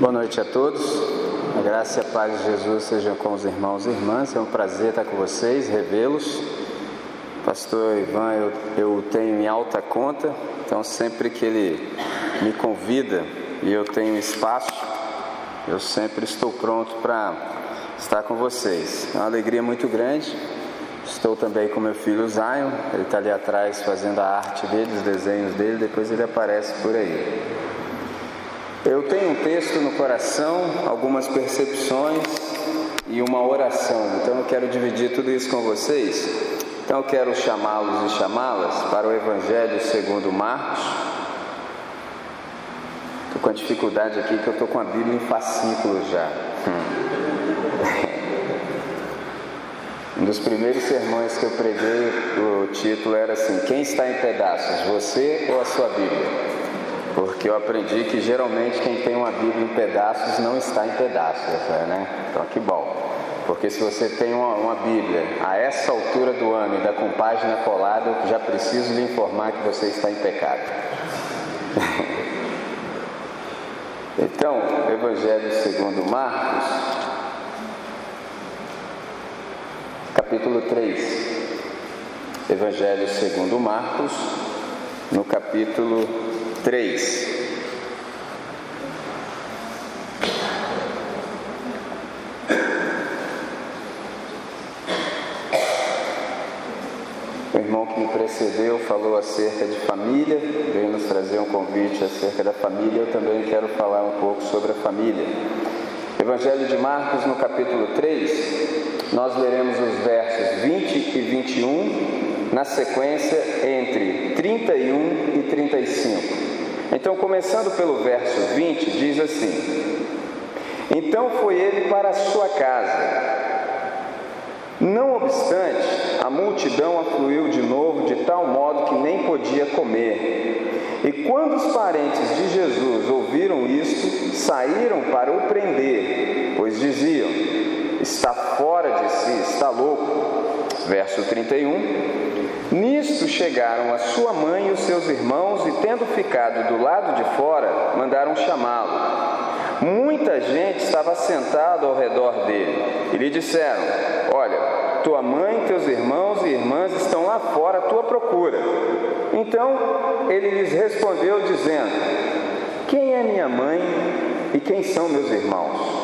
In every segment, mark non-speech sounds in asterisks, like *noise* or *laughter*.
Boa noite a todos. A graça e a paz de Jesus sejam com os irmãos e irmãs. É um prazer estar com vocês, revê-los. Pastor Ivan, eu, eu tenho em alta conta, então sempre que ele me convida e eu tenho espaço, eu sempre estou pronto para estar com vocês. É uma alegria muito grande. Estou também com meu filho Zion, ele está ali atrás fazendo a arte dele, os desenhos dele, depois ele aparece por aí. Eu tenho um texto no coração, algumas percepções e uma oração. Então eu quero dividir tudo isso com vocês. Então eu quero chamá-los e chamá-las para o Evangelho segundo Marcos. Estou com a dificuldade aqui que eu estou com a Bíblia em fascículos já. *laughs* Um dos primeiros sermões que eu preguei, o título era assim: Quem está em pedaços, você ou a sua Bíblia? Porque eu aprendi que geralmente quem tem uma Bíblia em pedaços não está em pedaços, né? Então que bom. Porque se você tem uma, uma, Bíblia a essa altura do ano e dá com página colada, eu já preciso lhe informar que você está em pecado. *laughs* então, Evangelho segundo Marcos, capítulo 3. Evangelho segundo Marcos, no capítulo 3. O irmão que me precedeu falou acerca de família, veio nos trazer um convite acerca da família. Eu também quero falar um pouco sobre a família. Evangelho de Marcos, no capítulo 3, nós leremos os versos 20 e 21, na sequência entre 31 e 35. Então, começando pelo verso 20, diz assim: Então foi ele para a sua casa. Não obstante, a multidão afluiu de novo de tal modo que nem podia comer. E quando os parentes de Jesus ouviram isto, saíram para o prender, pois diziam: Está fora de si, está louco. Verso 31. Nisto chegaram a sua mãe e os seus irmãos, e tendo ficado do lado de fora, mandaram chamá-lo. Muita gente estava sentada ao redor dele e lhe disseram: Olha, tua mãe, teus irmãos e irmãs estão lá fora à tua procura. Então ele lhes respondeu, dizendo: Quem é minha mãe e quem são meus irmãos?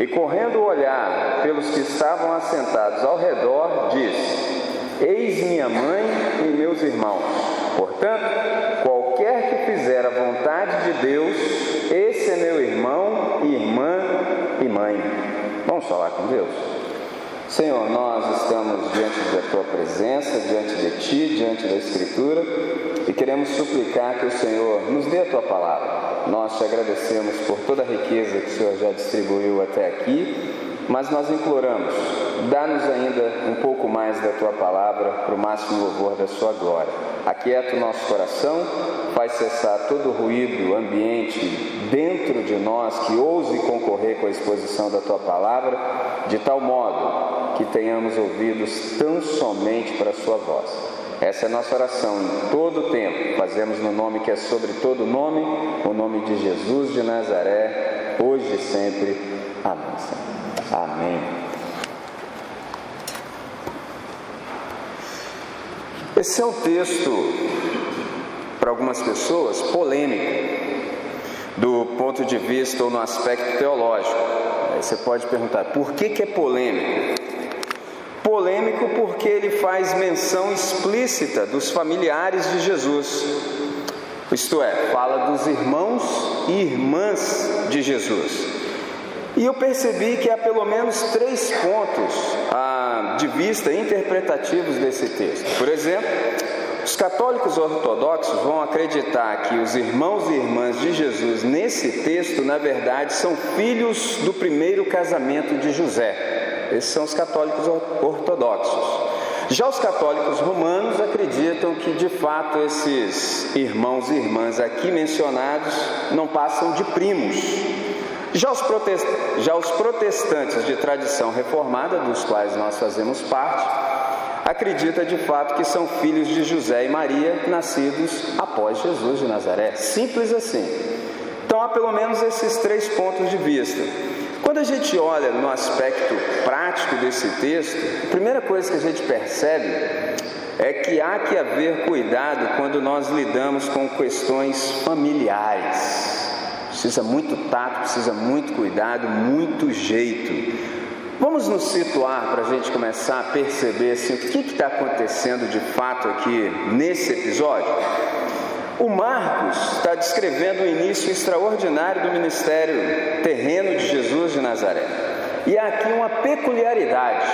E correndo o olhar pelos que estavam assentados ao redor, disse: Eis minha mãe e meus irmãos. Portanto, qualquer que fizer a vontade de Deus, esse é meu irmão, irmã e mãe. Vamos falar com Deus? Senhor, nós estamos diante da tua presença, diante de ti, diante da Escritura e queremos suplicar que o Senhor nos dê a tua palavra. Nós te agradecemos por toda a riqueza que o Senhor já distribuiu até aqui mas nós imploramos, dá-nos ainda um pouco mais da tua palavra para o máximo louvor da sua glória. Aquieta o nosso coração, faz cessar todo o ruído ambiente dentro de nós que ouse concorrer com a exposição da tua palavra, de tal modo que tenhamos ouvidos tão somente para a sua voz. Essa é a nossa oração em todo o tempo. Fazemos no nome que é sobre todo nome, o nome de Jesus de Nazaré, hoje e sempre. Amém. Amém. Esse é um texto, para algumas pessoas, polêmico, do ponto de vista ou no aspecto teológico. Você pode perguntar, por que, que é polêmico? Polêmico porque ele faz menção explícita dos familiares de Jesus, isto é, fala dos irmãos e irmãs de Jesus. E eu percebi que há pelo menos três pontos ah, de vista interpretativos desse texto. Por exemplo, os católicos ortodoxos vão acreditar que os irmãos e irmãs de Jesus nesse texto, na verdade, são filhos do primeiro casamento de José. Esses são os católicos ortodoxos. Já os católicos romanos acreditam que de fato esses irmãos e irmãs aqui mencionados não passam de primos, já os. Já os protestantes de tradição reformada, dos quais nós fazemos parte, acredita de fato que são filhos de José e Maria, nascidos após Jesus de Nazaré. Simples assim. Então há pelo menos esses três pontos de vista. Quando a gente olha no aspecto prático desse texto, a primeira coisa que a gente percebe é que há que haver cuidado quando nós lidamos com questões familiares. Precisa muito tato, precisa muito cuidado, muito jeito. Vamos nos situar para a gente começar a perceber assim, o que está acontecendo de fato aqui nesse episódio? O Marcos está descrevendo o início extraordinário do ministério terreno de Jesus de Nazaré. E há aqui uma peculiaridade.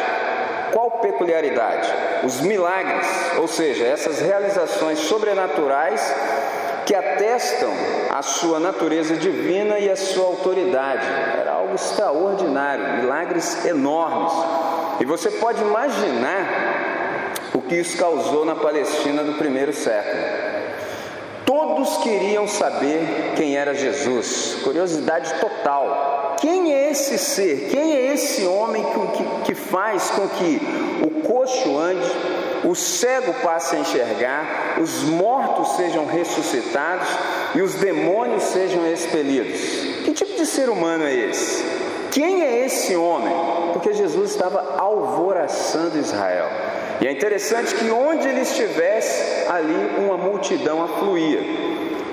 Qual peculiaridade? Os milagres, ou seja, essas realizações sobrenaturais que atestam a sua natureza divina e a sua autoridade. Era algo extraordinário, milagres enormes. E você pode imaginar o que isso causou na Palestina do primeiro século. Todos queriam saber quem era Jesus, curiosidade total. Quem é esse ser? Quem é esse homem que, que, que faz com que o coxo ande, o cego passe a enxergar, os mortos sejam ressuscitados e os demônios sejam expelidos. Que tipo de ser humano é esse? Quem é esse homem? Porque Jesus estava alvoraçando Israel. E é interessante que onde ele estivesse, ali uma multidão afluía.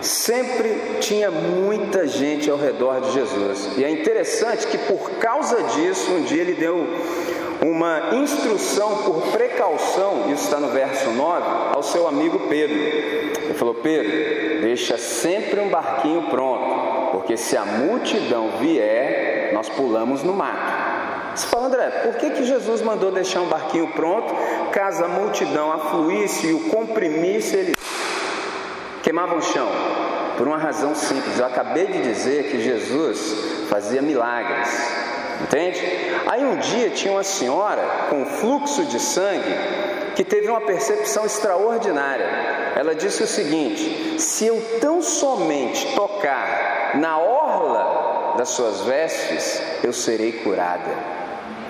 Sempre tinha muita gente ao redor de Jesus. E é interessante que por causa disso, um dia ele deu uma instrução por precaução, isso está no verso 9, ao seu amigo Pedro. Ele falou: Pedro, deixa sempre um barquinho pronto, porque se a multidão vier, nós pulamos no mato. Você fala, André, por que, que Jesus mandou deixar um barquinho pronto, caso a multidão afluísse e o comprimisse, ele queimava o chão? Por uma razão simples, eu acabei de dizer que Jesus fazia milagres. Entende? Aí um dia tinha uma senhora com fluxo de sangue que teve uma percepção extraordinária. Ela disse o seguinte: se eu tão somente tocar na orla das suas vestes, eu serei curada.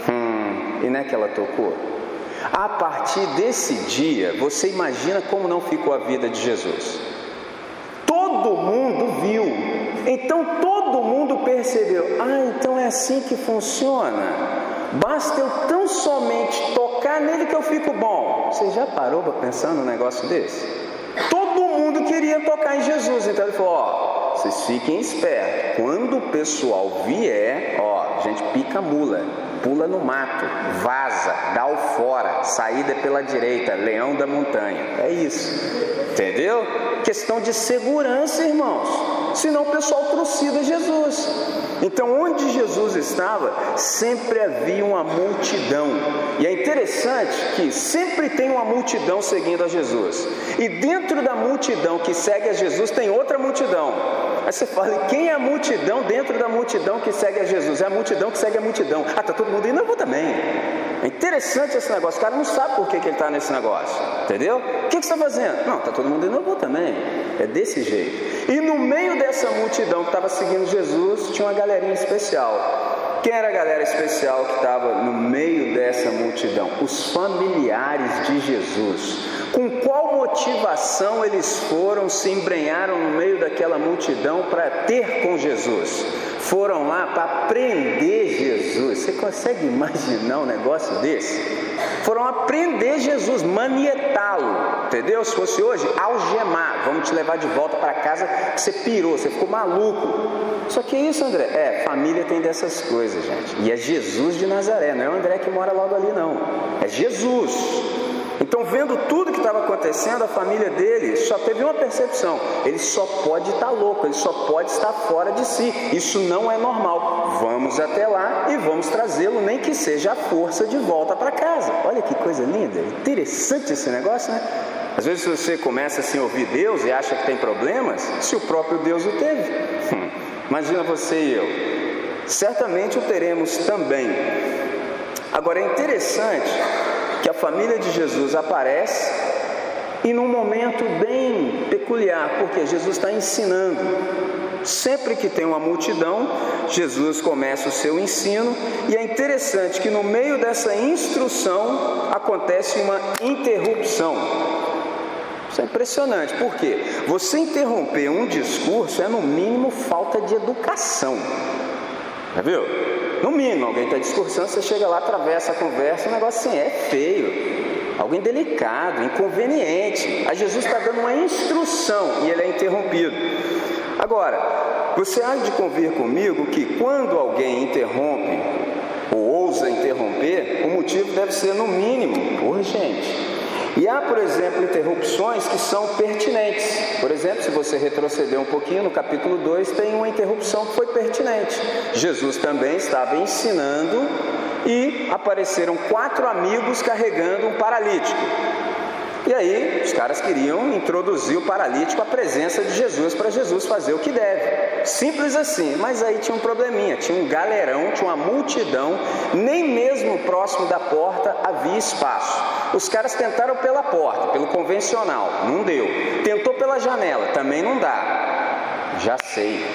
Hum, e não é que ela tocou? A partir desse dia, você imagina como não ficou a vida de Jesus. Todo mundo viu, então todo mundo percebeu: ah, então é assim que funciona. Basta eu tão somente tocar nele que eu fico bom. Você já parou para pensar num negócio desse? Todo mundo queria tocar em Jesus, então ele falou: ó, vocês fiquem espertos. Quando o pessoal vier, ó, a gente pica a mula, pula no mato, vaza, dá o fora, saída pela direita, leão da montanha. É isso. Entendeu? Questão de segurança, irmãos. Senão o pessoal trucida Jesus. Então, onde Jesus estava, sempre havia uma multidão. E é interessante que sempre tem uma multidão seguindo a Jesus. E dentro da multidão que segue a Jesus, tem outra multidão. Aí você fala, quem é a multidão dentro da multidão que segue a Jesus? É a multidão que segue a multidão. Ah, tá todo mundo indo, eu vou também. É interessante esse negócio, o cara não sabe por que, que ele está nesse negócio, entendeu? O que, que você está fazendo? Não, está todo mundo indo, eu vou também. É desse jeito. E no meio dessa multidão que estava seguindo Jesus, tinha uma galerinha especial. Quem era a galera especial que estava no meio dessa multidão? Os familiares de Jesus. Com qual motivação eles foram, se embrenharam no meio daquela multidão para ter com Jesus? Foram lá para prender Jesus. Você consegue imaginar um negócio desse? Foram aprender Jesus, manietá-lo, entendeu? Se fosse hoje, algemar, vamos te levar de volta para casa, você pirou, você ficou maluco. Só que isso, André, é, família tem dessas coisas, gente. E é Jesus de Nazaré, não é o André que mora logo ali, não. É Jesus. Então, vendo tudo que estava acontecendo, a família dele só teve uma percepção: ele só pode estar tá louco, ele só pode estar fora de si. Isso não é normal. Vamos até lá e vamos trazê-lo, nem que seja a força, de volta para casa. Olha que coisa linda, interessante esse negócio, né? Às vezes você começa assim a ouvir Deus e acha que tem problemas, se o próprio Deus o teve. Hum, imagina você e eu. Certamente o teremos também. Agora é interessante família de Jesus aparece e num momento bem peculiar, porque Jesus está ensinando. Sempre que tem uma multidão, Jesus começa o seu ensino, e é interessante que no meio dessa instrução acontece uma interrupção. Isso é impressionante. Por quê? Você interromper um discurso é, no mínimo, falta de educação. Já viu? No mínimo, alguém está discursando, você chega lá, atravessa a conversa, o negócio assim é feio. Alguém delicado, inconveniente. Aí Jesus está dando uma instrução e ele é interrompido. Agora, você há de convir comigo que quando alguém interrompe ou ousa interromper, o motivo deve ser no mínimo urgente. E há, por exemplo, interrupções que são pertinentes. Por exemplo, se você retroceder um pouquinho, no capítulo 2 tem uma interrupção que foi pertinente. Jesus também estava ensinando e apareceram quatro amigos carregando um paralítico. E aí, os caras queriam introduzir o paralítico à presença de Jesus para Jesus fazer o que deve. Simples assim, mas aí tinha um probleminha: tinha um galerão, tinha uma multidão, nem mesmo próximo da porta havia espaço. Os caras tentaram pela porta, pelo convencional, não deu. Tentou pela janela, também não dá. Já sei.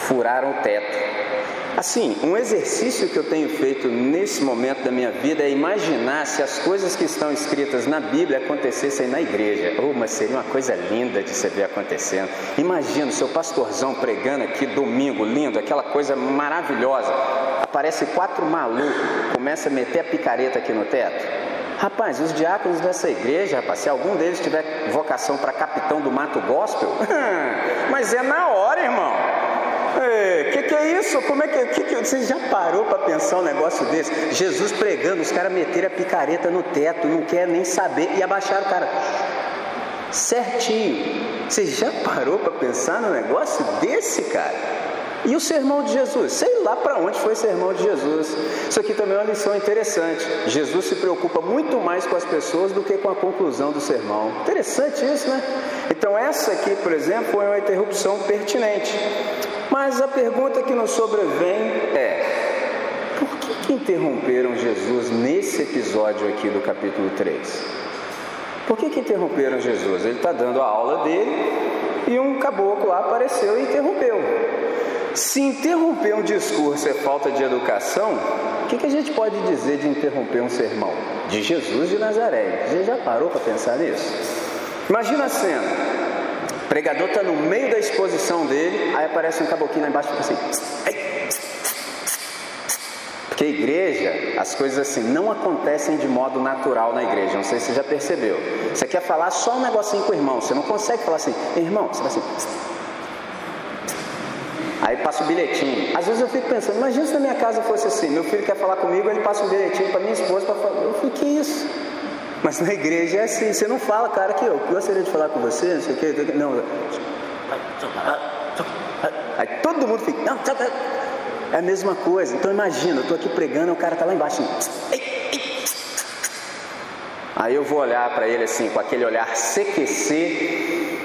Furaram o teto. Assim, um exercício que eu tenho feito nesse momento da minha vida é imaginar se as coisas que estão escritas na Bíblia acontecessem na igreja. Oh, mas seria uma coisa linda de se ver acontecendo. Imagina o seu pastorzão pregando aqui domingo, lindo, aquela coisa maravilhosa. Aparece quatro malucos, começa a meter a picareta aqui no teto. Rapaz, os diáconos dessa igreja, rapaz, se algum deles tiver vocação para capitão do mato gospel, *laughs* mas é na hora, irmão. O que, que é isso? Como é que, que, que você já parou para pensar um negócio desse? Jesus pregando, os caras meteram a picareta no teto, não quer nem saber e abaixaram o cara certinho. Você já parou para pensar no negócio desse, cara? E o sermão de Jesus? Sei lá para onde foi o sermão de Jesus. Isso aqui também é uma lição interessante. Jesus se preocupa muito mais com as pessoas do que com a conclusão do sermão. Interessante isso, né? Então, essa aqui, por exemplo, foi uma interrupção pertinente. Mas a pergunta que nos sobrevém é: por que, interromperam Jesus nesse episódio aqui do capítulo 3? Por que, que interromperam Jesus? Ele está dando a aula dele e um caboclo lá apareceu e interrompeu. Se interromper um discurso é falta de educação, o que, que a gente pode dizer de interromper um sermão? De Jesus de Nazaré. Você já parou para pensar nisso? Imagina a cena. O pregador está no meio da exposição dele, aí aparece um caboclinho lá embaixo e fica assim. Porque igreja, as coisas assim, não acontecem de modo natural na igreja. Não sei se você já percebeu. Você quer falar só um negocinho com o irmão, você não consegue falar assim, irmão, você vai assim. Aí passa o bilhetinho. Às vezes eu fico pensando, imagina se na minha casa fosse assim, meu filho quer falar comigo, ele passa um bilhetinho para minha esposa para falar. Eu fico, que isso? Mas na igreja é assim, você não fala, cara, aqui, eu gostaria de falar com você, não sei o que, não. Aí todo mundo fica, não, é a mesma coisa. Então imagina, eu estou aqui pregando, o cara está lá embaixo. Assim, Aí eu vou olhar para ele assim, com aquele olhar CQC.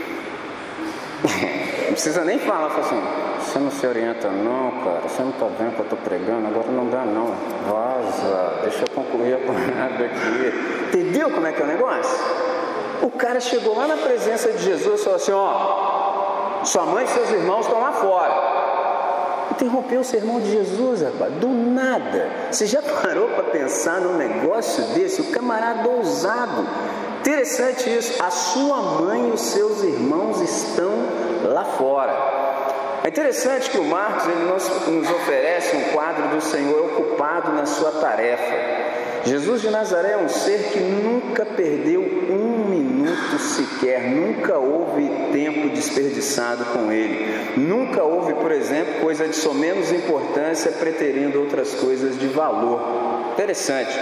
*laughs* Não precisa nem falar, fala assim, você não se orienta não, cara, você não está vendo que eu estou pregando, agora não dá não. Vaza, deixa eu concluir a parada aqui. Entendeu como é que é o negócio? O cara chegou lá na presença de Jesus e falou assim, ó, sua mãe e seus irmãos estão lá fora. Interrompeu o sermão de Jesus, rapaz, do nada. Você já parou para pensar num negócio desse? O camarada ousado. Interessante isso. A sua mãe e os seus irmãos estão lá fora. É interessante que o Marcos ele nos, nos oferece um quadro do Senhor ocupado na sua tarefa. Jesus de Nazaré é um ser que nunca perdeu um minuto sequer, nunca houve tempo desperdiçado com ele, nunca houve, por exemplo, coisa de somenos importância preterindo outras coisas de valor. Interessante.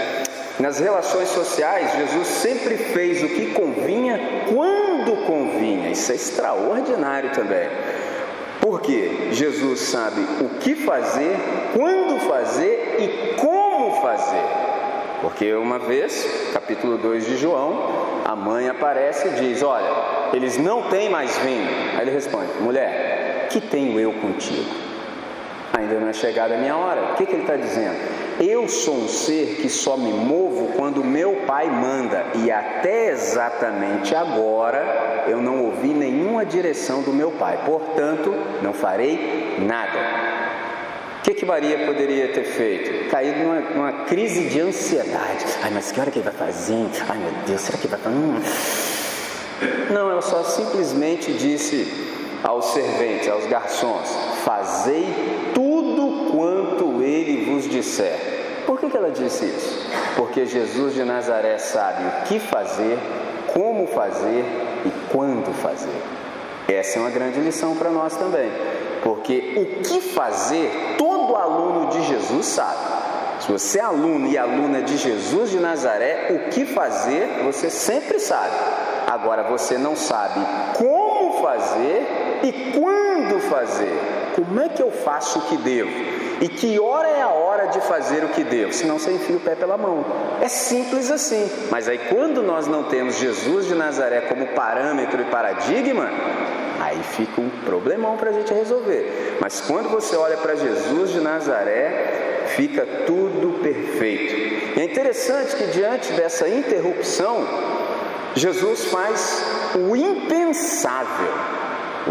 Nas relações sociais, Jesus sempre fez o que convinha quando convinha. Isso é extraordinário também. Porque Jesus sabe o que fazer, quando fazer e como fazer. Porque uma vez, capítulo 2 de João, a mãe aparece e diz: Olha, eles não têm mais vinho. Aí ele responde: Mulher, que tenho eu contigo? Ainda não é chegada a minha hora. O que, que ele está dizendo? Eu sou um ser que só me movo quando meu pai manda, e até exatamente agora eu não ouvi nenhuma direção do meu pai, portanto, não farei nada. O que, que Maria poderia ter feito? Caído numa, numa, crise de ansiedade. Ai, mas que hora que ele vai fazer? Ai, meu Deus, será que vai fazer? Hum. Não, ela só simplesmente disse aos serventes, aos garçons: Fazei tudo quanto ele vos disser. Por que, que ela disse isso? Porque Jesus de Nazaré sabe o que fazer, como fazer e quando fazer. Essa é uma grande lição para nós também, porque o que fazer, todo aluno de Jesus sabe. Se você é aluno e aluna de Jesus de Nazaré, o que fazer você sempre sabe. Agora você não sabe como fazer e quando fazer. Como é que eu faço o que devo? E que hora é a hora de fazer o que devo? Senão você enfia o pé pela mão. É simples assim. Mas aí quando nós não temos Jesus de Nazaré como parâmetro e paradigma, aí fica um problemão para a gente resolver. Mas quando você olha para Jesus de Nazaré, fica tudo perfeito. E é interessante que diante dessa interrupção, Jesus faz o impensável.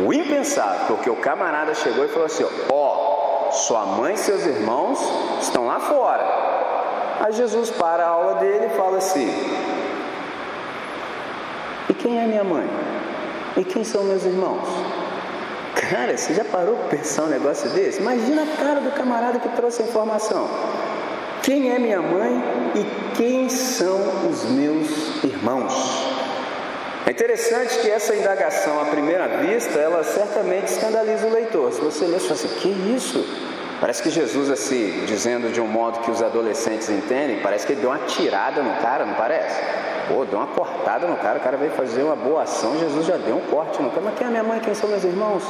O impensável, porque o camarada chegou e falou assim: Ó, oh, sua mãe e seus irmãos estão lá fora. Aí Jesus para a aula dele e fala assim: E quem é minha mãe? E quem são meus irmãos? Cara, você já parou para pensar um negócio desse? Imagina a cara do camarada que trouxe a informação. Quem é minha mãe e quem são os meus irmãos? É interessante que essa indagação à primeira vista, ela certamente escandaliza o leitor. Se você ler, você fala assim, que isso? Parece que Jesus, assim, dizendo de um modo que os adolescentes entendem, parece que ele deu uma tirada no cara, não parece? Pô, deu uma cortada no cara, o cara veio fazer uma boa ação, Jesus já deu um corte no cara. Mas quem é minha mãe, quem são meus irmãos?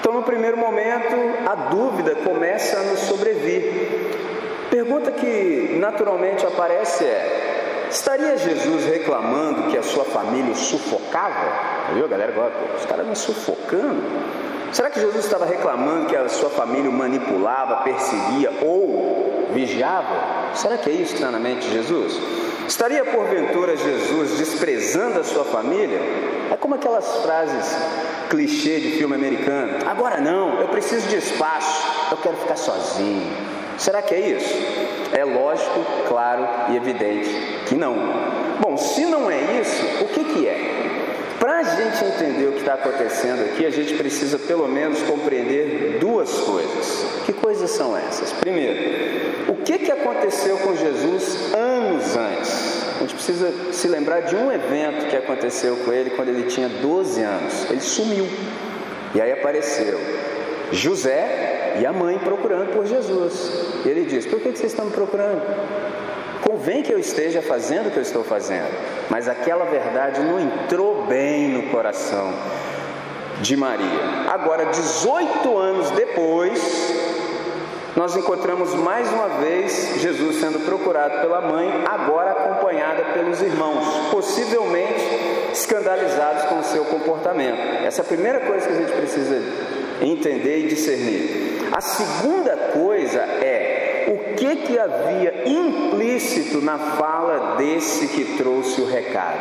Então, no primeiro momento, a dúvida começa a nos sobrevir. Pergunta que naturalmente aparece é: estaria Jesus reclamando que a sua família o sufocava? Viu, galera? Agora, os caras me sufocando. Será que Jesus estava reclamando que a sua família o manipulava, perseguia ou vigiava? Será que é isso que está na mente de Jesus? Estaria porventura Jesus desprezando a sua família? É como aquelas frases clichê de filme americano. Agora não, eu preciso de espaço, eu quero ficar sozinho. Será que é isso? É lógico, claro e evidente que não. Bom, se não é isso, o que, que é? Para a gente entender o que está acontecendo aqui, a gente precisa pelo menos compreender duas coisas. Que coisas são essas? Primeiro, o que, que aconteceu com Jesus anos antes? A gente precisa se lembrar de um evento que aconteceu com ele quando ele tinha 12 anos. Ele sumiu. E aí apareceu José e a mãe procurando por Jesus. E ele diz: Por que vocês estão me procurando? Convém que eu esteja fazendo o que eu estou fazendo, mas aquela verdade não entrou bem no coração de Maria. Agora, 18 anos depois, nós encontramos mais uma vez Jesus sendo procurado pela mãe, agora acompanhada pelos irmãos, possivelmente escandalizados com o seu comportamento. Essa é a primeira coisa que a gente precisa entender e discernir. A segunda coisa é o que, que havia implícito na fala desse que trouxe o recado?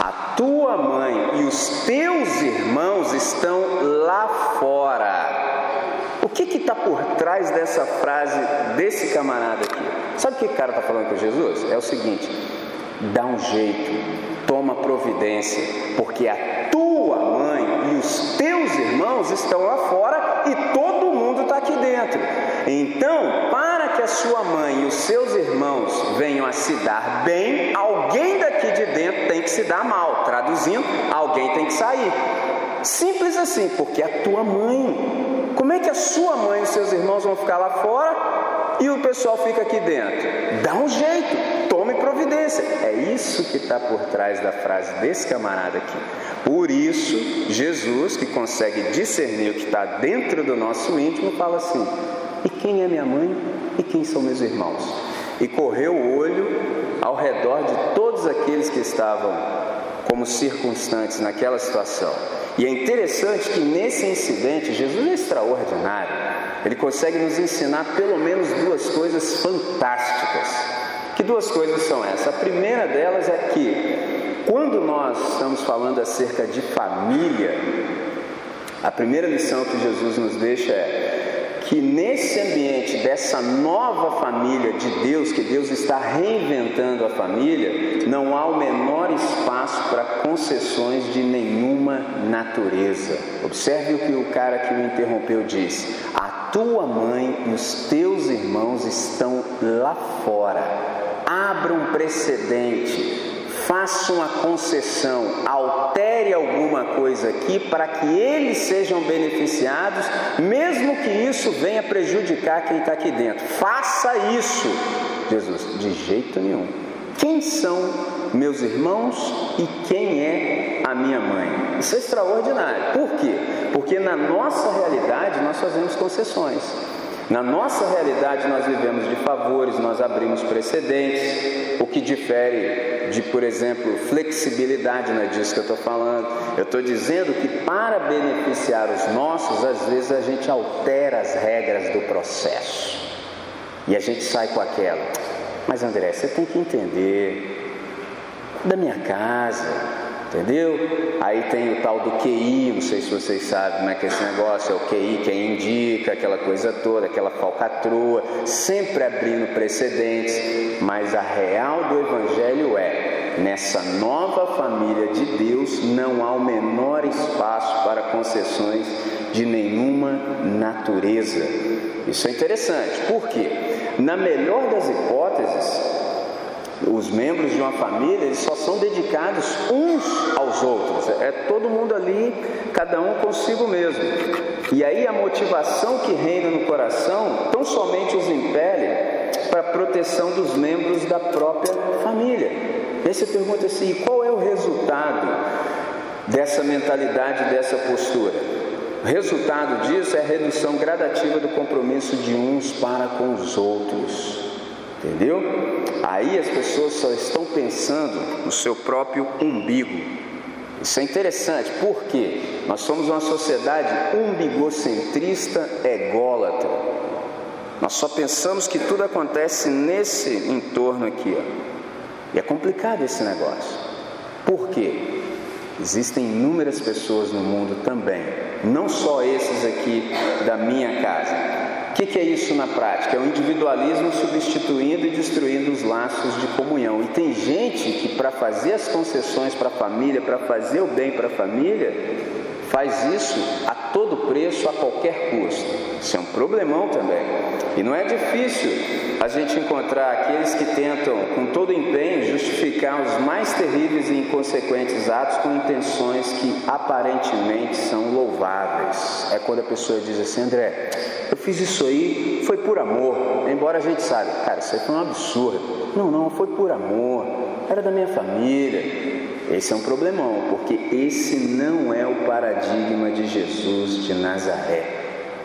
A tua mãe e os teus irmãos estão lá fora. O que está por trás dessa frase desse camarada aqui? Sabe o que o cara está falando com Jesus? É o seguinte: dá um jeito, toma providência, porque a tua mãe e os teus irmãos estão lá fora e todo Então, para que a sua mãe e os seus irmãos venham a se dar bem, alguém daqui de dentro tem que se dar mal. Traduzindo, alguém tem que sair. Simples assim, porque a tua mãe. Como é que a sua mãe e os seus irmãos vão ficar lá fora e o pessoal fica aqui dentro? Dá um jeito, tome providência. É isso que está por trás da frase desse camarada aqui. Por isso, Jesus, que consegue discernir o que está dentro do nosso íntimo, fala assim: e quem é minha mãe e quem são meus irmãos? E correu o olho ao redor de todos aqueles que estavam como circunstantes naquela situação. E é interessante que nesse incidente, Jesus é extraordinário. Ele consegue nos ensinar pelo menos duas coisas fantásticas. Que duas coisas são essas? A primeira delas é que, quando nós estamos falando acerca de família, a primeira lição que Jesus nos deixa é: que nesse ambiente dessa nova família de Deus, que Deus está reinventando a família, não há o menor espaço para concessões de nenhuma natureza. Observe o que o cara que o interrompeu diz: A tua mãe e os teus irmãos estão lá fora. Abra um precedente faça uma concessão, altere alguma coisa aqui para que eles sejam beneficiados, mesmo que isso venha prejudicar quem está aqui dentro. Faça isso, Jesus, de jeito nenhum. Quem são meus irmãos e quem é a minha mãe? Isso é extraordinário. Por quê? Porque na nossa realidade nós fazemos concessões. Na nossa realidade, nós vivemos de favores, nós abrimos precedentes, o que difere de, por exemplo, flexibilidade, não é disso que eu estou falando. Eu estou dizendo que para beneficiar os nossos, às vezes a gente altera as regras do processo e a gente sai com aquela. Mas André, você tem que entender da minha casa, Entendeu? Aí tem o tal do QI, não sei se vocês sabem como é que é esse negócio, é o QI, quem indica, aquela coisa toda, aquela falcatrua, sempre abrindo precedentes, mas a real do Evangelho é: nessa nova família de Deus não há o menor espaço para concessões de nenhuma natureza. Isso é interessante, por quê? Na melhor das hipóteses, os membros de uma família eles só são dedicados uns aos outros. É todo mundo ali, cada um consigo mesmo. E aí a motivação que reina no coração tão somente os impele para a proteção dos membros da própria família. aí você pergunta assim: qual é o resultado dessa mentalidade, dessa postura? O resultado disso é a redução gradativa do compromisso de uns para com os outros. Entendeu? Aí as pessoas só estão pensando no seu próprio umbigo. Isso é interessante, porque nós somos uma sociedade umbigocentrista ególatra. Nós só pensamos que tudo acontece nesse entorno aqui. Ó. E é complicado esse negócio. Por quê? Existem inúmeras pessoas no mundo também, não só esses aqui da minha casa, o que, que, é isso na prática? É o individualismo substituindo e destruindo os laços de comunhão. E tem gente que, para fazer as concessões para a família, para fazer o bem para a família, faz isso a todo preço, a qualquer custo. Isso é um problemão também. E não é difícil a gente encontrar aqueles que tentam, com todo empenho, justificar os mais terríveis e inconsequentes atos com intenções que aparentemente são louváveis. É quando a pessoa diz assim, André, eu fiz isso aí, foi por amor. Embora a gente saiba, cara, isso aí foi um absurdo. Não, não, foi por amor. Era da minha família. Esse é um problemão, porque esse não é o paradigma de Jesus de Nazaré.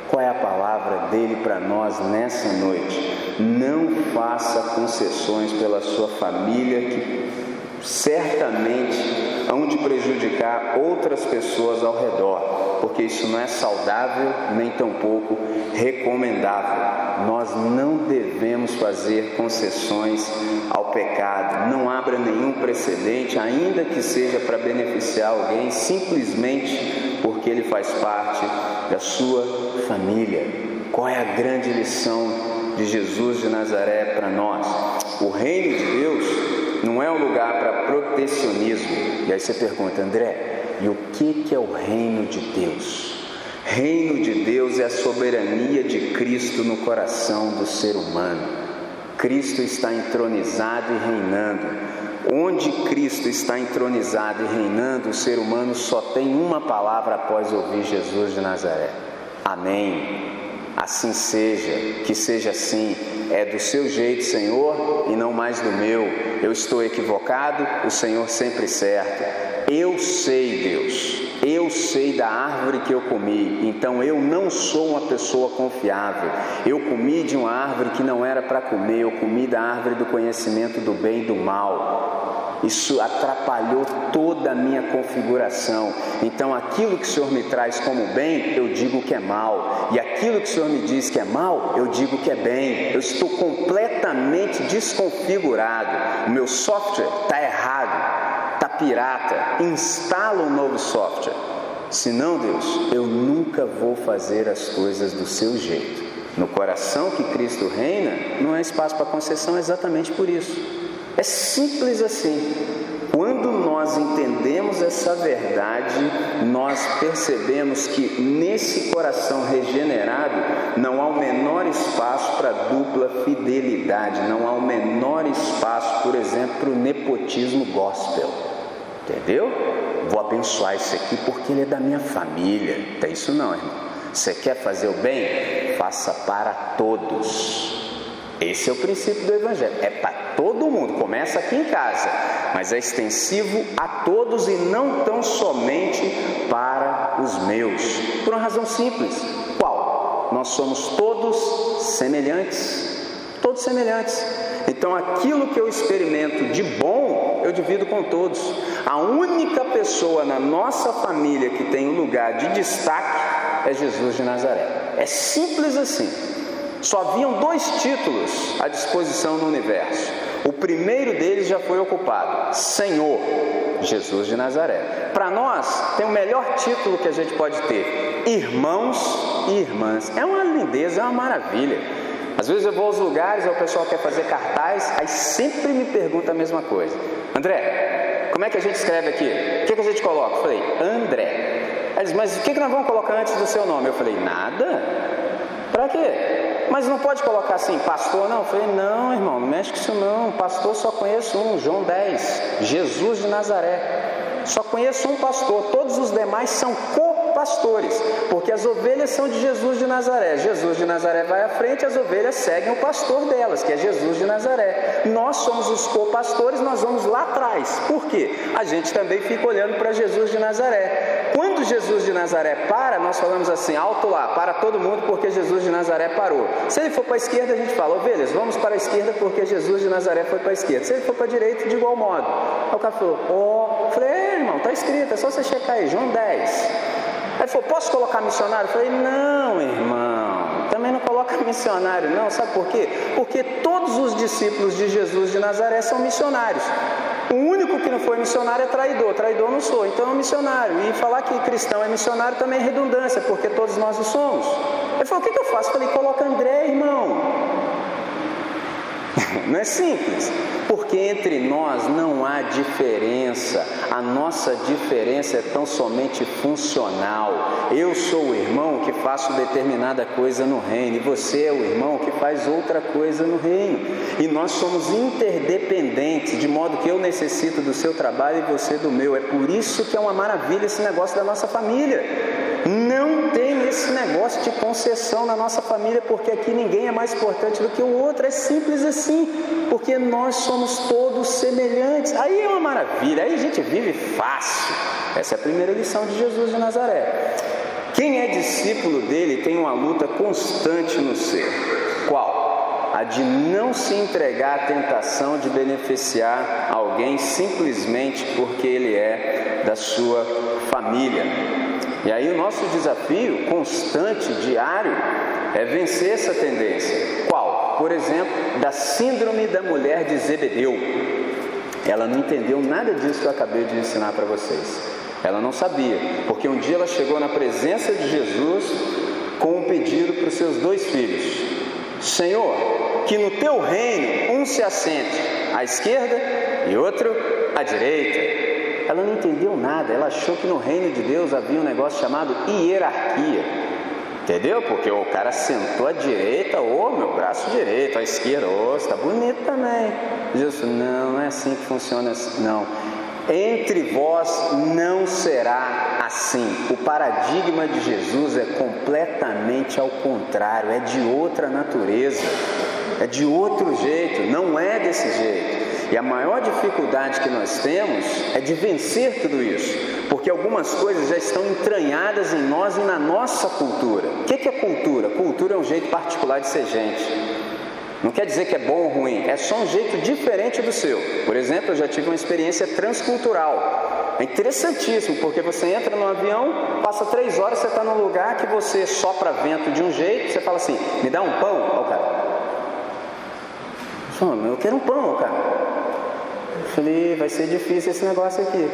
Qual é a palavra dele para nós nessa noite? Não faça concessões pela sua família que certamente hão de prejudicar outras pessoas ao redor, porque isso não é saudável nem tampouco recomendável. Nós não devemos fazer concessões ao pecado, não abra nenhum precedente, ainda que seja para beneficiar alguém, simplesmente porque ele faz parte da sua família. Qual é a grande lição de Jesus de Nazaré para nós? O reino de Deus não é um lugar para protecionismo. E aí você pergunta, André, e o que, que é o reino de Deus? Reino de Deus é a soberania de Cristo no coração do ser humano. Cristo está entronizado e reinando. Onde Cristo está entronizado e reinando, o ser humano só tem uma palavra após ouvir Jesus de Nazaré: Amém. Assim seja, que seja assim. É do seu jeito, Senhor, e não mais do meu. Eu estou equivocado, o Senhor sempre certo. Eu sei, Deus, eu sei da árvore que eu comi, então eu não sou uma pessoa confiável. Eu comi de uma árvore que não era para comer, eu comi da árvore do conhecimento do bem e do mal. Isso atrapalhou toda a minha configuração. Então, aquilo que o Senhor me traz como bem, eu digo que é mal. E aquilo que o Senhor me diz que é mal, eu digo que é bem. Eu estou completamente desconfigurado. O meu software está errado, pirata. Instala um novo software. Senão, Deus, eu nunca vou fazer as coisas do seu jeito. no coração que Cristo reina, não é espaço para concessão exatamente por isso. É simples assim. Quando nós entendemos essa verdade, nós percebemos que nesse coração regenerado não há o menor espaço para dupla fidelidade, não há o menor espaço, por exemplo, para o nepotismo gospel. Entendeu? Vou abençoar esse aqui porque ele é da minha família. Tem isso não, irmão. Você quer fazer o bem? Faça para todos. Esse é o princípio do Evangelho. É para todo mundo. Começa aqui em casa, mas é extensivo a todos e não tão somente para os meus. Por uma razão simples. Qual? Nós somos todos semelhantes. Todos semelhantes. Então, aquilo que eu experimento de bom, eu divido com todos. A única pessoa na nossa família que tem um lugar de destaque é Jesus de Nazaré. É simples assim. Só haviam dois títulos à disposição no universo. O primeiro deles já foi ocupado: Senhor, Jesus de Nazaré. Para nós, tem o melhor título que a gente pode ter: Irmãos e Irmãs. É uma lindeza, é uma maravilha. Às vezes eu vou aos lugares, o pessoal quer fazer cartaz, aí sempre me pergunta a mesma coisa: André, como é que a gente escreve aqui? O que, que a gente coloca? Eu falei: André. Aí eles, mas o que, que nós vamos colocar antes do seu nome? Eu falei: Nada. Para quê? Mas não pode colocar assim, pastor, não. Eu falei, não, irmão, não mexe com isso não. Pastor só conheço um, João 10, Jesus de Nazaré. Só conheço um pastor, todos os demais são co-pastores, porque as ovelhas são de Jesus de Nazaré. Jesus de Nazaré vai à frente, as ovelhas seguem o pastor delas, que é Jesus de Nazaré. Nós somos os co-pastores, nós vamos lá atrás. Por quê? A gente também fica olhando para Jesus de Nazaré. Quando Jesus de Nazaré para, nós falamos assim, alto lá, para todo mundo porque Jesus de Nazaré parou. Se ele for para a esquerda, a gente fala, ovelhas, vamos para a esquerda porque Jesus de Nazaré foi para a esquerda. Se ele for para a direita, de igual modo. Aí o cara falou, ó, oh. falei, é, irmão, está escrito, é só você checar aí, João 10. Aí ele falou, posso colocar missionário? Eu falei, não, irmão, também não coloca *laughs* missionário, não, sabe por quê? Porque todos os discípulos de Jesus de Nazaré são missionários. O único que não foi missionário é traidor, traidor não sou, então é um missionário. E falar que cristão é missionário também é redundância, porque todos nós o somos. Ele falou: o que, que eu faço? Eu falei: coloca André, irmão. Não é simples, porque entre nós não há diferença, a nossa diferença é tão somente funcional. Eu sou o irmão que faço determinada coisa no reino, e você é o irmão que faz outra coisa no reino, e nós somos interdependentes, de modo que eu necessito do seu trabalho e você do meu. É por isso que é uma maravilha esse negócio da nossa família. Não tem esse negócio de concessão na nossa família, porque aqui ninguém é mais importante do que o outro. É simples assim, porque nós somos todos semelhantes. Aí é uma maravilha, aí a gente vive fácil. Essa é a primeira lição de Jesus de Nazaré. Quem é discípulo dele tem uma luta constante no ser. Qual? A de não se entregar à tentação de beneficiar alguém simplesmente porque ele é da sua família. E aí o nosso desafio constante, diário, é vencer essa tendência. Qual? Por exemplo, da síndrome da mulher de Zebedeu. Ela não entendeu nada disso que eu acabei de ensinar para vocês. Ela não sabia, porque um dia ela chegou na presença de Jesus com um pedido para os seus dois filhos: Senhor, que no teu reino um se assente à esquerda e outro à direita. Ela não entendeu nada, ela achou que no reino de Deus havia um negócio chamado hierarquia. Entendeu? Porque o cara sentou à direita, oh, meu braço direito, à esquerda, ô, está bonito também. Jesus, não, não é assim que funciona, não. Entre vós não será assim. O paradigma de Jesus é completamente ao contrário, é de outra natureza, é de outro jeito, não é desse jeito. E a maior dificuldade que nós temos é de vencer tudo isso, porque algumas coisas já estão entranhadas em nós e na nossa cultura. O que é cultura? Cultura é um jeito particular de ser gente. Não quer dizer que é bom ou ruim, é só um jeito diferente do seu. Por exemplo, eu já tive uma experiência transcultural. É interessantíssimo, porque você entra no avião, passa três horas, você está num lugar que você sopra vento de um jeito, você fala assim, me dá um pão, ó, cara. Eu quero um pão, cara. Falei, vai ser difícil esse negócio aqui.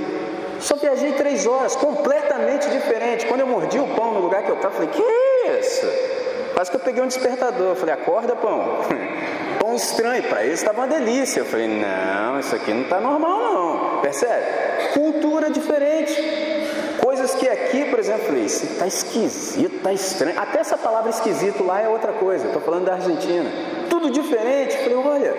Só viajei três horas, completamente diferente. Quando eu mordi o pão no lugar que eu estava, falei, que isso? Quase que eu peguei um despertador. Falei, acorda, pão. *laughs* Pão estranho, para eles estava uma delícia. Eu falei, não, isso aqui não está normal, não. Percebe? Cultura diferente. Coisas que aqui, por exemplo, falei, isso está esquisito, está estranho. Até essa palavra esquisito lá é outra coisa. Estou falando da Argentina. Tudo diferente. Falei, olha,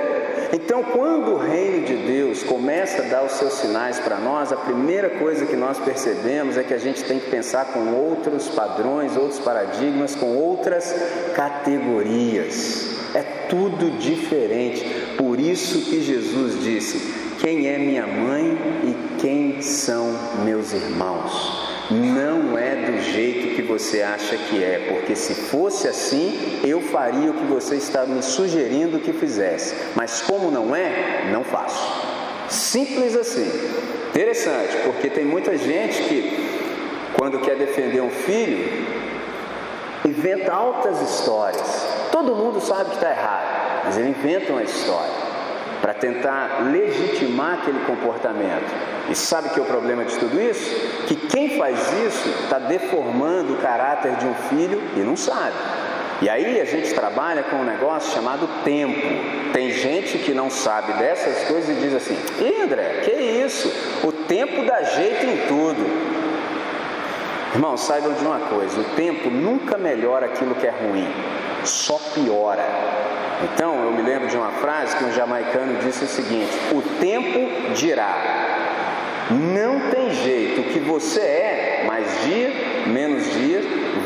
então, quando o reino de Deus começa a dar os seus sinais para nós, a primeira coisa que nós percebemos é que a gente tem que pensar com outros padrões, outros paradigmas, com outras categorias. É tudo diferente. Por isso que Jesus disse: Quem é minha mãe e quem são meus irmãos? Não é do jeito que você acha que é, porque se fosse assim, eu faria o que você está me sugerindo que fizesse. Mas como não é, não faço. Simples assim. Interessante, porque tem muita gente que, quando quer defender um filho, inventa altas histórias. Todo mundo sabe que está errado, mas ele inventa uma história para tentar legitimar aquele comportamento. E sabe que é o problema de tudo isso? Que quem faz isso está deformando o caráter de um filho e não sabe. E aí a gente trabalha com um negócio chamado tempo. Tem gente que não sabe dessas coisas e diz assim: André, que isso? O tempo dá jeito em tudo. Irmão, saibam de uma coisa: o tempo nunca melhora aquilo que é ruim, só piora. Então, eu me lembro de uma frase que um jamaicano disse o seguinte: O tempo dirá. Não tem jeito, o que você é, mais dia, menos dia,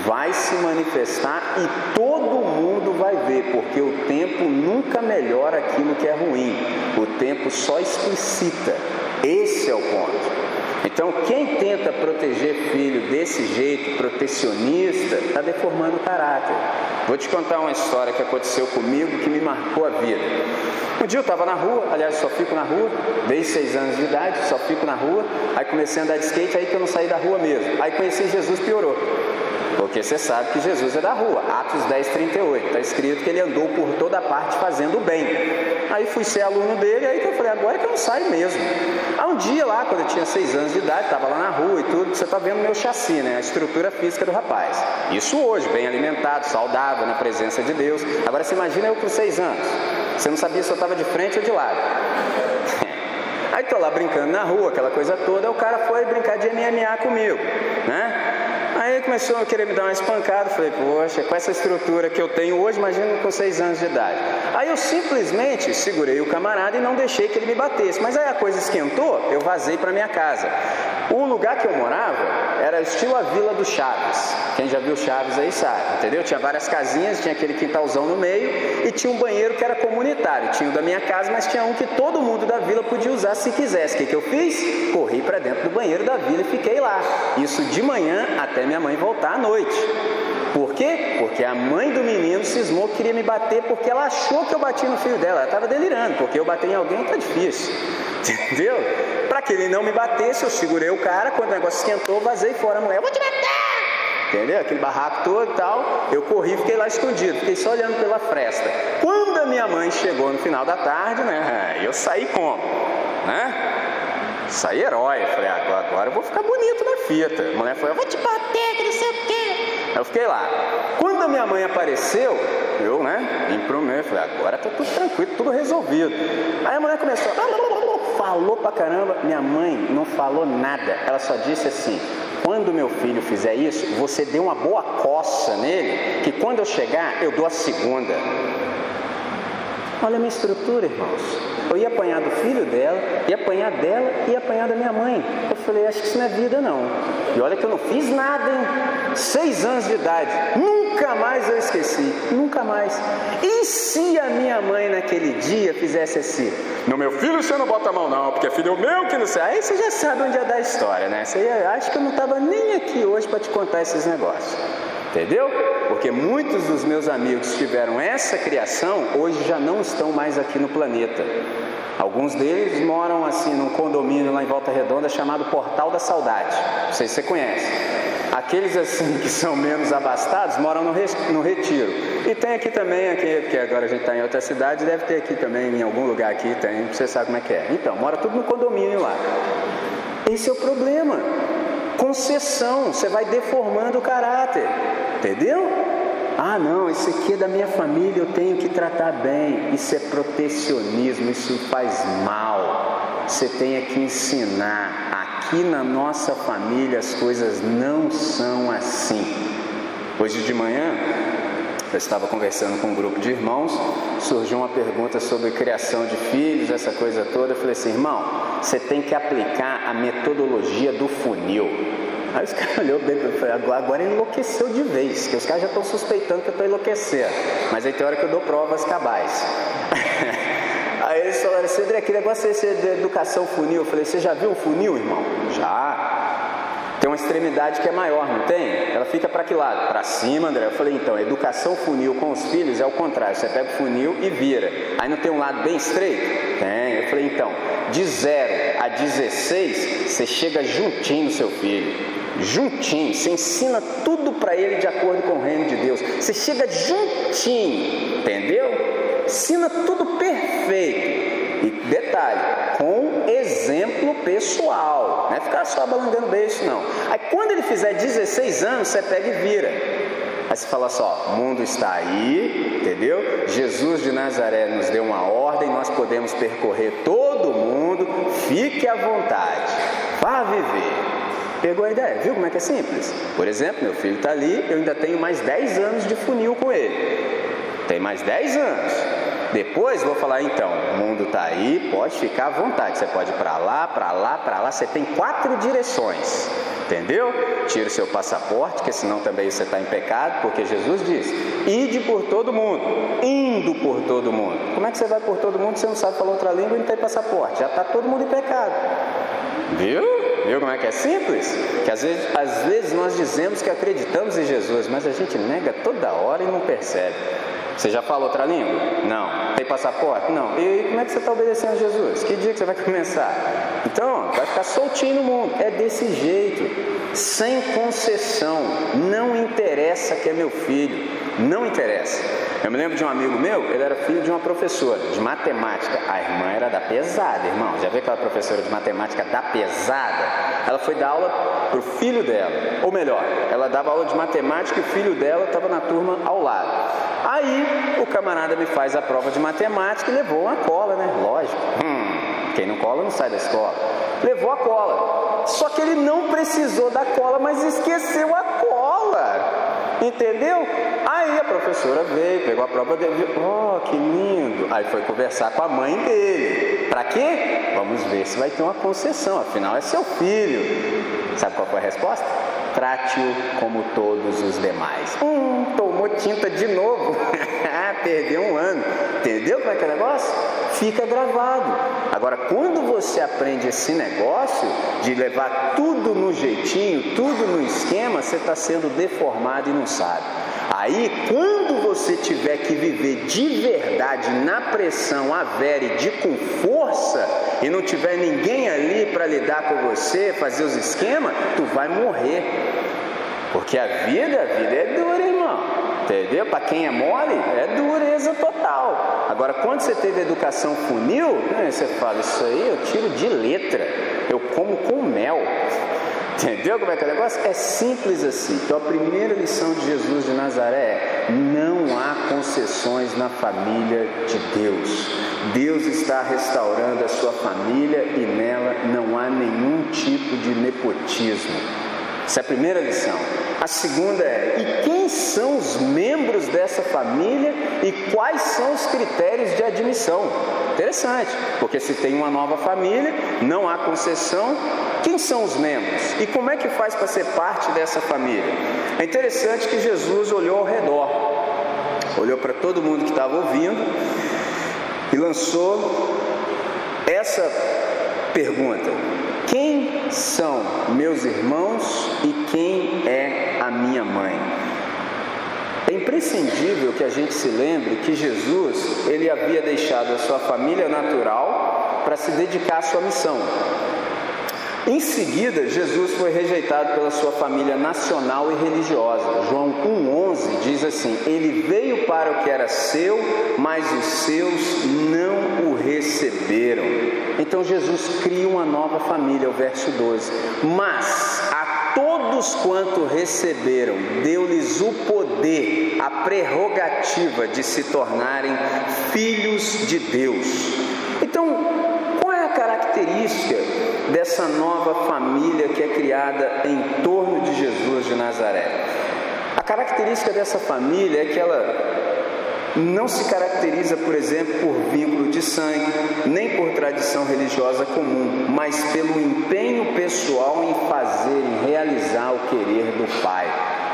vai se manifestar e todo mundo vai ver, porque o tempo nunca melhora aquilo que é ruim, o tempo só explicita. Esse é o ponto. Então, quem tenta proteger filho desse jeito, protecionista, está deformando o caráter. Vou te contar uma história que aconteceu comigo que me marcou a vida. Um dia eu estava na rua, aliás, só fico na rua, desde seis anos de idade, só fico na rua. Aí comecei a andar de skate, aí que eu não saí da rua mesmo. Aí conheci Jesus, piorou. Porque você sabe que Jesus é da rua. Atos 10, 38. Está escrito que ele andou por toda parte fazendo bem. Aí fui ser aluno dele, aí que eu falei, agora é que eu não saio mesmo. Há um dia lá, quando eu tinha seis anos de idade, estava lá na rua e tudo, você está vendo meu chassi, né? A estrutura física do rapaz. Isso hoje, bem alimentado, saudável, na presença de Deus. Agora você imagina eu com seis anos. Você não sabia se eu estava de frente ou de lado. *laughs* Aí tô lá brincando na rua, aquela coisa toda, o cara foi brincar de MMA comigo, né? Aí começou a querer me dar uma espancada. Falei, poxa, com essa estrutura que eu tenho hoje, imagina com seis anos de idade. Aí eu simplesmente segurei o camarada e não deixei que ele me batesse. Mas aí a coisa esquentou, eu vazei para minha casa. O lugar que eu morava era estilo a Vila do Chaves. Quem já viu Chaves aí sabe, entendeu? Tinha várias casinhas, tinha aquele quintalzão no meio e tinha um banheiro que era comunitário. Tinha o da minha casa, mas tinha um que todo mundo da vila podia usar se quisesse. O que, que eu fiz? Corri para dentro do banheiro da vila e fiquei lá. Isso de manhã até minha mãe voltar à noite. Por quê? Porque a mãe do menino cismou que queria me bater porque ela achou que eu bati no filho dela. Ela estava delirando, porque eu bater em alguém tá difícil. *laughs* Entendeu? Para que ele não me batesse, eu segurei o cara. Quando o negócio esquentou, vazei fora a mulher. Vou te matar! Entendeu? Aquele barraco todo e tal. Eu corri fiquei lá escondido. Fiquei só olhando pela fresta. Quando a minha mãe chegou no final da tarde, né? Eu saí como? Né? Saí herói. Falei, agora, agora eu vou ficar bonito na fita. A mulher falou, eu vou te bater, que não sei o quê. Eu fiquei lá. Quando a minha mãe apareceu, eu, né, vim pro meu, falei, agora tá tudo tranquilo, tudo resolvido. Aí a mulher começou, falou pra caramba. Minha mãe não falou nada. Ela só disse assim: quando meu filho fizer isso, você dê uma boa coça nele, que quando eu chegar, eu dou a segunda. Olha a minha estrutura, irmãos. Eu ia apanhar do filho dela, ia apanhar dela e ia apanhar da minha mãe. Eu falei, acho que isso não é vida, não. E olha que eu não fiz nada, hein? Seis anos de idade. Nunca mais eu esqueci. Nunca mais. E se a minha mãe naquele dia fizesse assim? No meu filho você não bota a mão, não, porque é filho meu que não sei. Aí você já sabe onde é da história, né? Você acha que eu não estava nem aqui hoje para te contar esses negócios. Entendeu? Porque muitos dos meus amigos tiveram essa criação, hoje já não estão mais aqui no planeta. Alguns deles moram assim num condomínio lá em Volta Redonda chamado Portal da Saudade. Não sei se você conhece. Aqueles assim que são menos abastados moram no, retiro. E tem aqui também, aqui, que agora a gente está em outra cidade, deve ter aqui também, em algum lugar aqui tem, você sabe como é que é. Então, mora tudo no condomínio lá. Esse é o problema concessão, você vai deformando o caráter, entendeu? Ah, não, esse aqui é da minha família, eu tenho que tratar bem. Isso é protecionismo, isso faz mal. Você tem que ensinar. Aqui na nossa família as coisas não são assim. Hoje de manhã, eu estava conversando com um grupo de irmãos, surgiu uma pergunta sobre criação de filhos, essa coisa toda. Eu falei assim, irmão, você tem que aplicar a metodologia do funil. Aí os *laughs* caras olhou bem agora enlouqueceu de vez, que os caras já estão suspeitando que eu estou enlouquecendo. Mas aí tem hora que eu dou provas cabais. *laughs* aí eles falaram assim, André, que negócio é esse de educação funil? Eu falei, você já viu um funil, irmão? Já. Tem uma extremidade que é maior, não tem? Ela fica para que lado? Para cima, André. Eu falei, então, educação funil com os filhos é o contrário. Você pega o funil e vira. Aí não tem um lado bem estreito? Tem. Eu falei, então, de 0 a 16, você chega juntinho no seu filho juntinho, você ensina tudo para ele de acordo com o reino de Deus. Você chega juntinho, entendeu? Ensina tudo perfeito. Detalhe, com exemplo pessoal, não é ficar só balangando beijo, não. Aí quando ele fizer 16 anos, você pega e vira. Aí você fala só, o mundo está aí, entendeu? Jesus de Nazaré nos deu uma ordem, nós podemos percorrer todo mundo, fique à vontade, vá viver. Pegou a ideia, viu como é que é simples? Por exemplo, meu filho está ali, eu ainda tenho mais 10 anos de funil com ele. Tem mais 10 anos. Depois vou falar, então, o mundo está aí, pode ficar à vontade. Você pode ir para lá, para lá, para lá. Você tem quatro direções, entendeu? Tira o seu passaporte, que senão também você está em pecado, porque Jesus disse: ide por todo mundo, indo por todo mundo. Como é que você vai por todo mundo se você não sabe falar outra língua e não tem passaporte? Já está todo mundo em pecado, viu? Viu como é que é simples? Que às vezes, às vezes nós dizemos que acreditamos em Jesus, mas a gente nega toda hora e não percebe. Você já fala outra língua? Não. Tem passaporte? Não. E como é que você está obedecendo a Jesus? Que dia que você vai começar? Então, vai ficar soltinho no mundo. É desse jeito, sem concessão. Não interessa que é meu filho. Não interessa. Eu me lembro de um amigo meu, ele era filho de uma professora de matemática. A irmã era da pesada, irmão. Já viu aquela professora de matemática da pesada? Ela foi dar aula para o filho dela. Ou melhor, ela dava aula de matemática e o filho dela estava na turma ao lado. Aí o camarada me faz a prova de matemática e levou uma cola, né? Lógico. Hum, quem não cola não sai da escola. Levou a cola. Só que ele não precisou da cola, mas esqueceu a cola. Entendeu? Aí a professora veio, pegou a prova dele, oh, que lindo. Aí foi conversar com a mãe dele. Para quê? Vamos ver se vai ter uma concessão, afinal é seu filho. Sabe qual foi a resposta? Trate-o como todos os demais. Hum, tomou tinta de novo. *laughs* Perdeu um ano. Entendeu como é que é o negócio? Fica gravado. Agora, quando você aprende esse negócio de levar tudo no jeitinho, tudo no esquema, você está sendo deformado e não sabe. Aí, quando você tiver que viver de verdade na pressão, a vera e de com força, e não tiver ninguém ali para lidar com você, fazer os esquemas, tu vai morrer. Porque a vida, a vida é dura, irmão. Entendeu? Para quem é mole, é dureza total. Agora, quando você teve educação funil, né, você fala, isso aí eu tiro de letra, eu como com mel. Entendeu como é que é o negócio? É simples assim. Então a primeira lição de Jesus de Nazaré é: não há concessões na família de Deus. Deus está restaurando a sua família e nela não há nenhum tipo de nepotismo. Essa é a primeira lição. A segunda é: e quem são os membros dessa família e quais são os critérios de admissão? Interessante, porque se tem uma nova família, não há concessão, quem são os membros e como é que faz para ser parte dessa família? É interessante que Jesus olhou ao redor, olhou para todo mundo que estava ouvindo e lançou essa pergunta: Quem são meus irmãos e quem é a minha mãe? É imprescindível que a gente se lembre que Jesus, ele havia deixado a sua família natural para se dedicar à sua missão. Em seguida, Jesus foi rejeitado pela sua família nacional e religiosa. João 1,11 diz assim: Ele veio para o que era seu, mas os seus não o receberam. Então Jesus cria uma nova família, o verso 12. Mas a todos quanto receberam, deu-lhes o poder, a prerrogativa de se tornarem filhos de Deus. Então, qual é a característica dessa nova família que é criada em torno de Jesus de Nazaré? A característica dessa família é que ela não se caracteriza, por exemplo, por vínculo de sangue, nem por tradição religiosa comum, mas pelo empenho pessoal em fazer, em realizar o querer do Pai.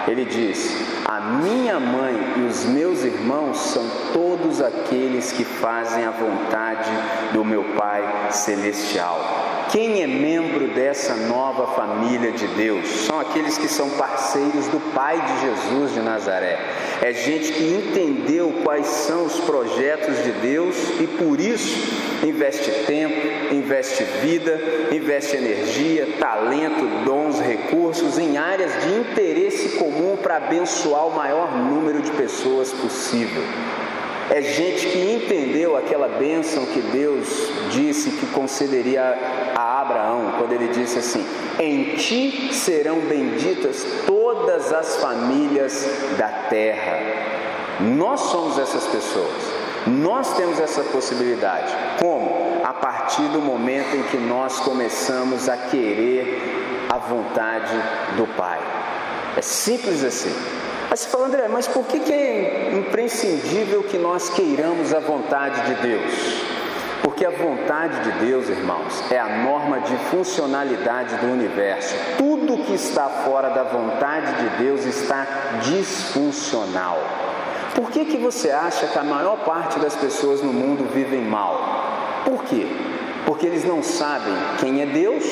Ele diz: A minha mãe e os meus irmãos são todos aqueles que fazem a vontade do meu Pai celestial. Quem é membro dessa nova família de Deus? São aqueles que são parceiros do Pai de Jesus de Nazaré. É gente que entendeu quais são os projetos de Deus e por isso investe tempo, investe vida, investe energia, talento, dons, recursos em áreas de interesse comum para abençoar o maior número de pessoas possível. É gente que entendeu aquela bênção que Deus disse que concederia a Abraão, quando ele disse assim: Em ti serão benditas todas as famílias da terra. Nós somos essas pessoas. Nós temos essa possibilidade. Como? A partir do momento em que nós começamos a querer a vontade do Pai. É simples assim. Mas você fala, André, mas por que, que é imprescindível que nós queiramos a vontade de Deus? Porque a vontade de Deus, irmãos, é a norma de funcionalidade do universo. Tudo que está fora da vontade de Deus está disfuncional. Por que, que você acha que a maior parte das pessoas no mundo vivem mal? Por quê? Porque eles não sabem quem é Deus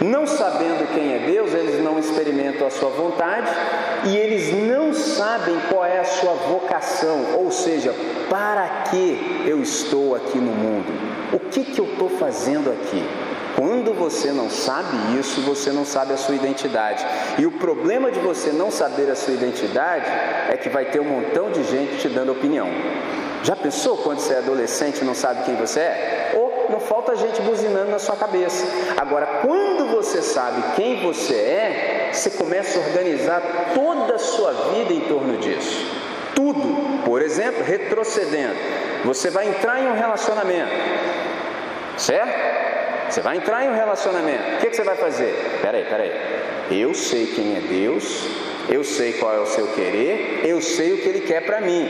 não sabendo quem é Deus, eles não experimentam a sua vontade e eles não sabem qual é a sua vocação, ou seja, para que eu estou aqui no mundo? O que, que eu estou fazendo aqui? Quando você não sabe isso, você não sabe a sua identidade. E o problema de você não saber a sua identidade é que vai ter um montão de gente te dando opinião. Já pensou quando você é adolescente e não sabe quem você é? Não falta gente buzinando na sua cabeça. Agora, quando você sabe quem você é, você começa a organizar toda a sua vida em torno disso. Tudo. Por exemplo, retrocedendo. Você vai entrar em um relacionamento. Certo? Você vai entrar em um relacionamento. O que, que você vai fazer? Peraí, peraí. Eu sei quem é Deus, eu sei qual é o seu querer, eu sei o que Ele quer para mim.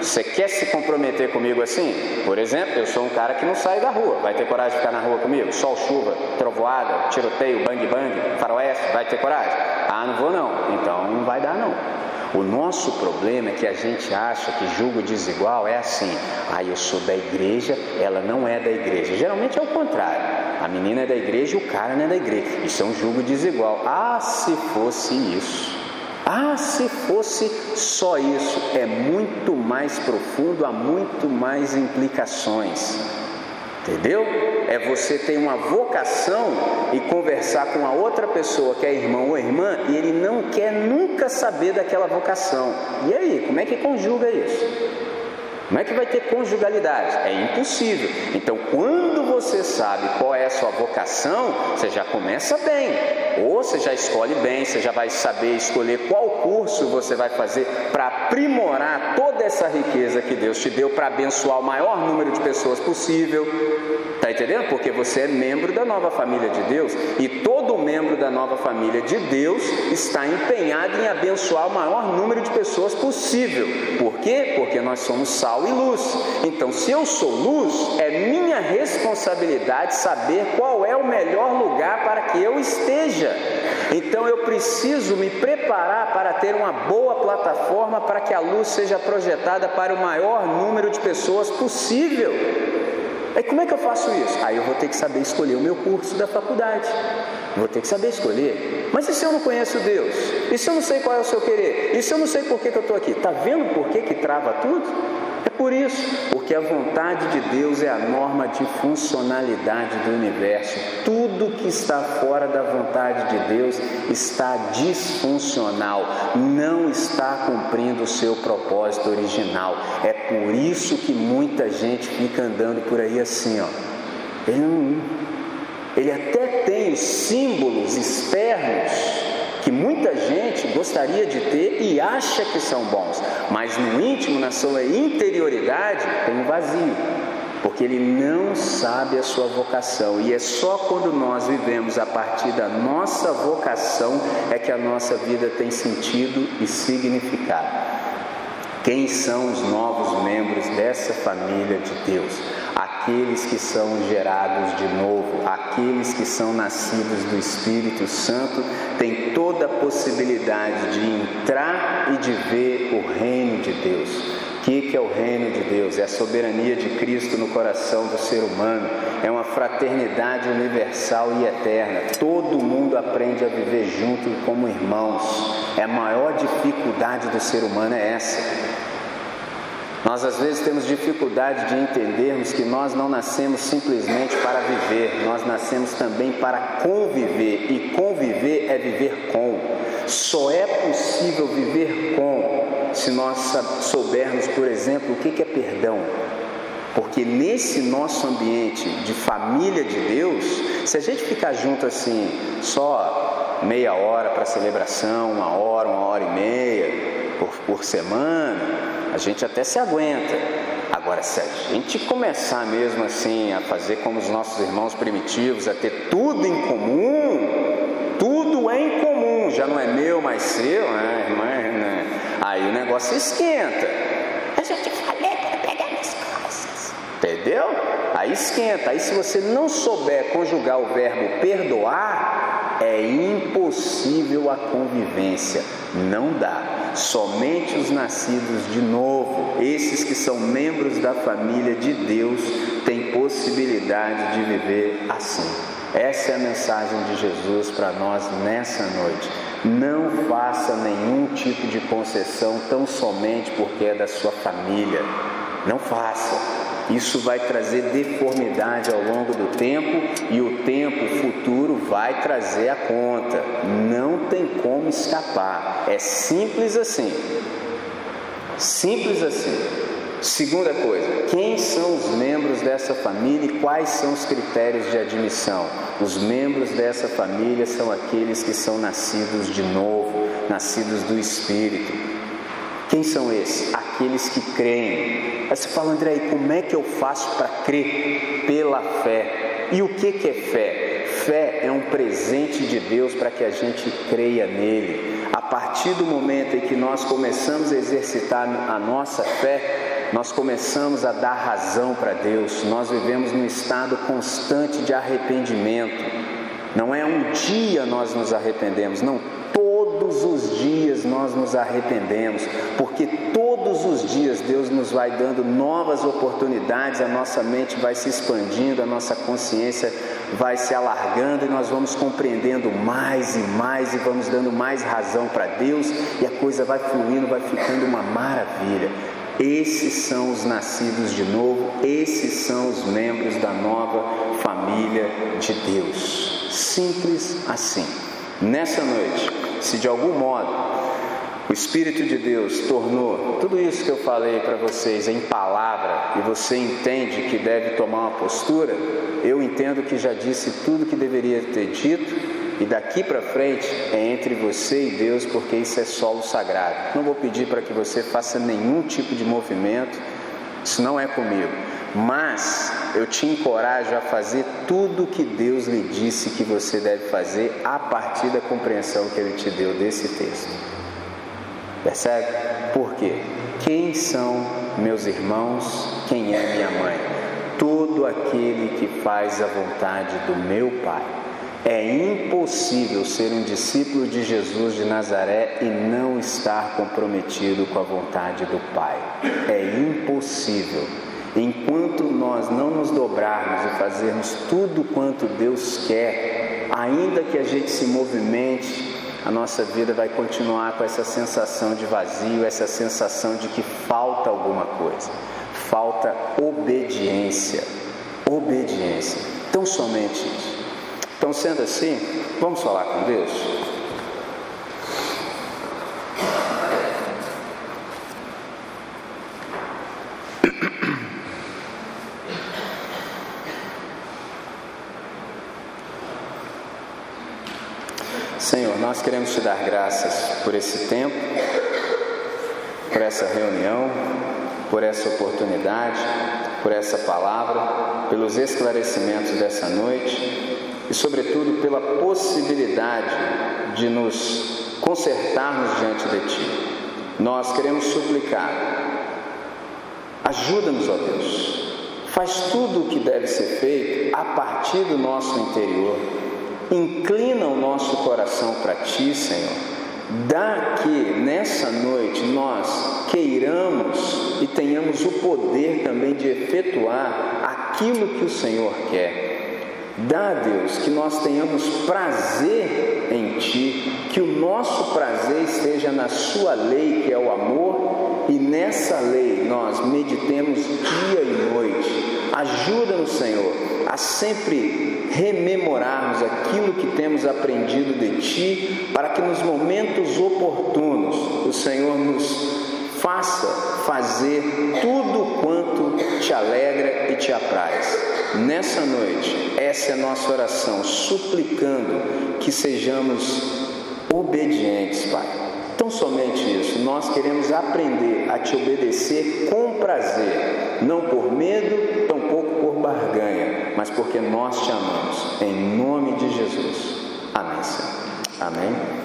Você quer se comprometer comigo assim? Por exemplo, eu sou um cara que não sai da rua. Vai ter coragem de ficar na rua comigo? Sol, chuva, trovoada, tiroteio, bang bang, faroeste, vai ter coragem? Ah, não vou não. Então não vai dar não. O nosso problema é que a gente acha que julgo desigual é assim. Ah, eu sou da igreja, ela não é da igreja. Geralmente é o contrário. A menina é da igreja e o cara não é da igreja. Isso é um julgo desigual. Ah, se fosse isso. Ah, se fosse só isso, é muito mais profundo, há muito mais implicações. Entendeu? É você ter uma vocação e conversar com a outra pessoa que é irmão ou irmã e ele não quer nunca saber daquela vocação. E aí, como é que conjuga isso? Como é que vai ter conjugalidade? É impossível. Então, quando você sabe qual é a sua vocação, você já começa bem. Ou você já escolhe bem, você já vai saber escolher qual curso você vai fazer para aprimorar toda essa riqueza que Deus te deu para abençoar o maior número de pessoas possível. Está entendendo? Porque você é membro da nova família de Deus e todo membro da nova família de Deus está empenhado em abençoar o maior número de pessoas possível. Por quê? Porque nós somos sal e luz. Então, se eu sou luz, é minha responsabilidade saber qual é o melhor lugar para que eu esteja. Então, eu preciso me preparar para ter uma boa plataforma para que a luz seja projetada para o maior número de pessoas possível. Aí como é que eu faço isso? Aí eu vou ter que saber escolher o meu curso da faculdade. Vou ter que saber escolher. Mas e se eu não conheço Deus? E se eu não sei qual é o seu querer? E se eu não sei por que, que eu estou aqui? Está vendo por que, que trava tudo? É por isso, porque a vontade de Deus é a norma de funcionalidade do universo. Tudo que está fora da vontade de Deus está disfuncional, não está cumprindo o seu propósito original. É por isso que muita gente fica andando por aí assim, ó. Ele, ele até tem símbolos externos que muita gente gostaria de ter e acha que são bons, mas no íntimo, na sua interioridade, tem um vazio, porque ele não sabe a sua vocação, e é só quando nós vivemos a partir da nossa vocação é que a nossa vida tem sentido e significado. Quem são os novos membros dessa família de Deus? Aqueles que são gerados de novo, aqueles que são nascidos do Espírito Santo, têm toda a possibilidade de entrar e de ver o reino de Deus. O que é o reino de Deus? É a soberania de Cristo no coração do ser humano, é uma fraternidade universal e eterna. Todo mundo aprende a viver junto como irmãos. É a maior dificuldade do ser humano é essa. Nós às vezes temos dificuldade de entendermos que nós não nascemos simplesmente para viver, nós nascemos também para conviver, e conviver é viver com. Só é possível viver com se nós soubermos, por exemplo, o que é perdão. Porque nesse nosso ambiente de família de Deus, se a gente ficar junto assim, só meia hora para celebração, uma hora, uma hora e meia por, por semana, a gente até se aguenta. Agora, se a gente começar mesmo assim a fazer como os nossos irmãos primitivos, a ter tudo em comum, tudo é em comum, já não é meu, mas seu, né, irmã? Né? Aí o negócio esquenta. Eu já te falei para pegar minhas coisas. Entendeu? Aí esquenta. Aí se você não souber conjugar o verbo perdoar, é impossível a convivência. Não dá. Somente os nascidos de novo, esses que são membros da família de Deus, têm possibilidade de viver assim. Essa é a mensagem de Jesus para nós nessa noite. Não faça nenhum tipo de concessão tão somente porque é da sua família. Não faça. Isso vai trazer deformidade ao longo do tempo e o tempo futuro vai trazer a conta. Não tem como escapar. É simples assim. Simples assim. Segunda coisa, quem são os membros dessa família e quais são os critérios de admissão? Os membros dessa família são aqueles que são nascidos de novo, nascidos do Espírito. Quem são esses? Aqueles que creem. Aí você fala, André, e como é que eu faço para crer? Pela fé. E o que, que é fé? Fé é um presente de Deus para que a gente creia nele. A partir do momento em que nós começamos a exercitar a nossa fé, nós começamos a dar razão para Deus, nós vivemos num estado constante de arrependimento. Não é um dia nós nos arrependemos, não, Todos os dias nós nos arrependemos, porque todos os dias Deus nos vai dando novas oportunidades, a nossa mente vai se expandindo, a nossa consciência vai se alargando e nós vamos compreendendo mais e mais e vamos dando mais razão para Deus e a coisa vai fluindo, vai ficando uma maravilha. Esses são os nascidos de novo, esses são os membros da nova família de Deus. Simples assim. Nessa noite, se de algum modo o Espírito de Deus tornou tudo isso que eu falei para vocês em palavra e você entende que deve tomar uma postura, eu entendo que já disse tudo que deveria ter dito e daqui para frente é entre você e Deus, porque isso é solo sagrado. Não vou pedir para que você faça nenhum tipo de movimento, isso não é comigo. Mas eu te encorajo a fazer tudo o que Deus lhe disse que você deve fazer a partir da compreensão que Ele te deu desse texto. Percebe? Por quê? Quem são meus irmãos? Quem é minha mãe? Todo aquele que faz a vontade do meu Pai. É impossível ser um discípulo de Jesus de Nazaré e não estar comprometido com a vontade do Pai. É impossível. Enquanto nós não nos dobrarmos e fazermos tudo quanto Deus quer, ainda que a gente se movimente, a nossa vida vai continuar com essa sensação de vazio, essa sensação de que falta alguma coisa. Falta obediência. Obediência. Tão somente isso. Então, sendo assim, vamos falar com Deus? Senhor, nós queremos te dar graças por esse tempo, por essa reunião, por essa oportunidade, por essa palavra, pelos esclarecimentos dessa noite e, sobretudo, pela possibilidade de nos consertarmos diante de Ti. Nós queremos suplicar, ajuda-nos, ó Deus, faz tudo o que deve ser feito a partir do nosso interior, inclina o nosso coração para Ti, Senhor Dá que nessa noite nós queiramos e tenhamos o poder também de efetuar aquilo que o Senhor quer. Dá, Deus, que nós tenhamos prazer em Ti, que o nosso prazer esteja na Sua lei, que é o amor, e nessa lei nós meditemos dia e noite. Ajuda-nos, Senhor, a sempre rememorarmos aquilo que temos aprendido de Ti, para que nos momentos oportunos o Senhor nos faça fazer tudo quanto te alegra e te apraz. Nessa noite, essa é a nossa oração, suplicando que sejamos obedientes, Pai. Tão somente isso, nós queremos aprender a te obedecer com prazer, não por medo, barganha, mas porque nós te amamos. Em nome de Jesus. Amém, Senhor. Amém.